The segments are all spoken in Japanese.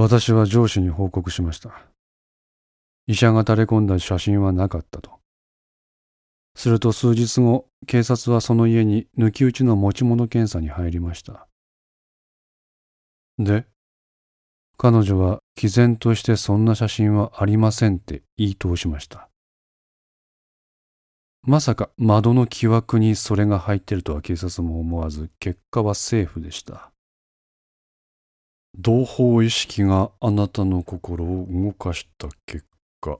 私は上司に報告しました。医者が垂れ込んだ写真はなかったと。すると数日後、警察はその家に抜き打ちの持ち物検査に入りました。で、彼女は毅然としてそんな写真はありませんって言い通しました。まさか窓の木枠にそれが入ってるとは警察も思わず、結果はセーフでした。同胞意識があなたの心を動かした結果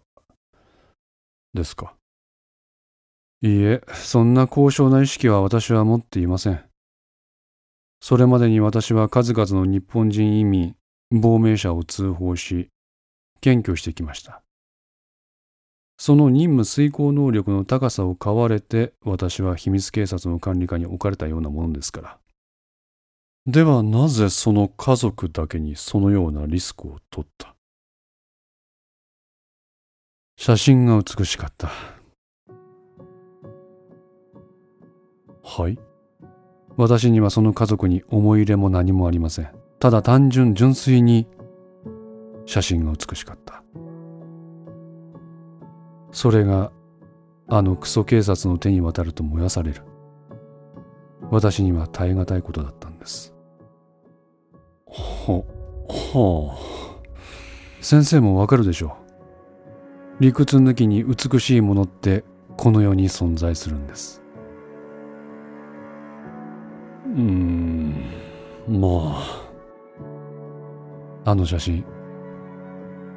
ですか。いいえ、そんな高尚な意識は私は持っていません。それまでに私は数々の日本人移民、亡命者を通報し、検挙してきました。その任務遂行能力の高さを買われて、私は秘密警察の管理下に置かれたようなものですから。ではなぜその家族だけにそのようなリスクを取った？写真が美しかった。はい？私にはその家族に思い入れも何もありません。ただ単純純粋に写真が美しかった。それがあのクソ警察の手に渡ると燃やされる。私には耐え難いことだったんです。は、はあ。先生もわかるでしょう。理屈抜きに美しいものってこの世に存在するんです。うーん、まあ。あの写真、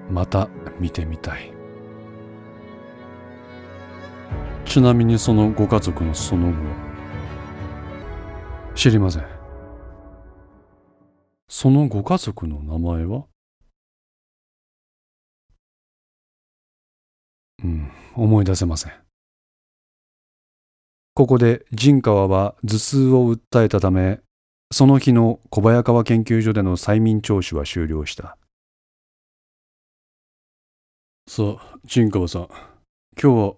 また見てみたい。ちなみにそのご家族のその後知りません。そのご家族の名前は？うん、思い出せません。ここで陣川は頭痛を訴えたため、その日の小早川研究所での催眠聴取は終了した。さあ、陣川さん、今日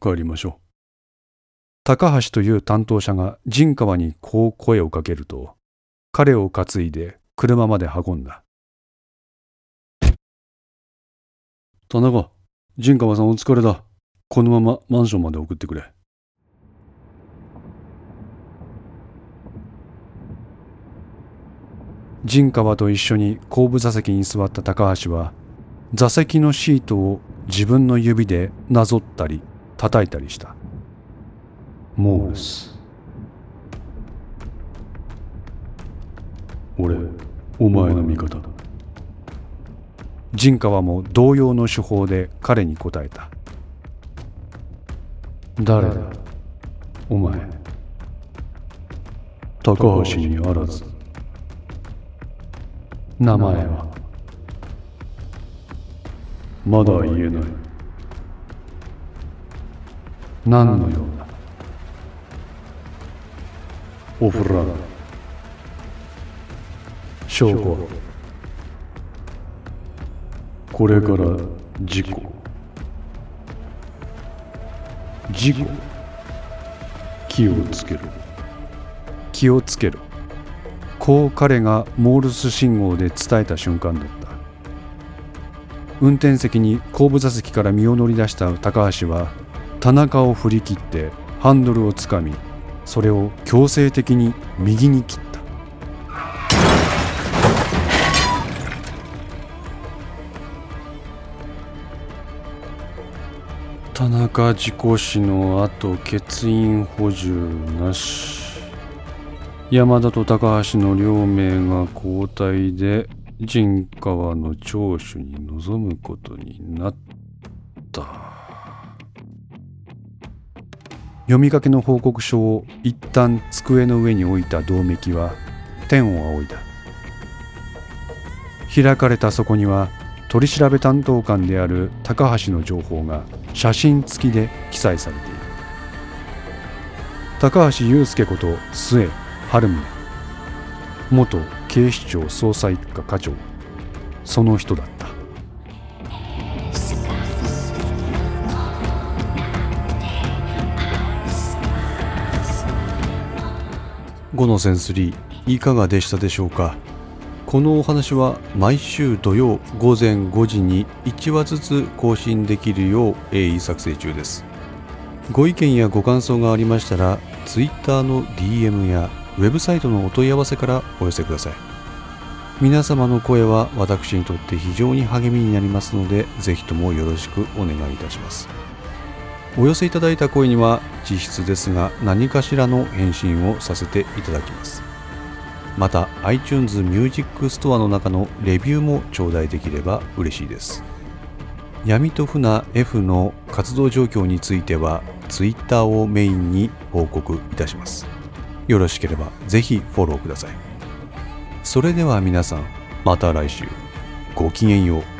は帰りましょう。高橋という担当者が陣川にこう声をかけると、彼を担いで車まで運んだ。田中、陣川さんお疲れだ。このままマンションまで送ってくれ。陣川と一緒に後部座席に座った高橋は座席のシートを自分の指でなぞったり叩いたりしたモールス俺お前の味方陣川も同様の手法で彼に答えた。誰だ？お前。高橋にあらず。名前は？まだ言えない。何のようなオフラー証拠これから事故。事故。気をつけろ。気をつけろ。こう彼がモールス信号で伝えた瞬間だった。運転席に後部座席から身を乗り出した高橋は田中を振り切ってハンドルをつかみそれを強制的に右に切った。田中事故死の後欠員補充なし。山田と高橋の両名が交代で陣川の聴取に臨むことになった。読みかけの報告書を一旦机の上に置いた銅めきは天を仰いだ。開かれたそこには取り調べ担当官である高橋の情報が。写真付きで記載されている。高橋祐介こと末晴宗。元警視庁捜査一課課長。その人だった。5のセンスリーいかがでしたでしょうか？このお話は毎週土曜午前5時に1話ずつ更新できるよう鋭意作成中です。ご意見やご感想がありましたら Twitter の DM やウェブサイトのお問い合わせからお寄せください。皆様の声は私にとって非常に励みになりますのでぜひともよろしくお願いいたします。お寄せいただいた声には実質ですが何かしらの返信をさせていただきます。また iTunes Music Store の中のレビューも頂戴できれば嬉しいです。闇と船 F の活動状況については Twitter をメインに報告いたします。よろしければぜひフォローください。それでは皆さんまた来週。ごきげんよう。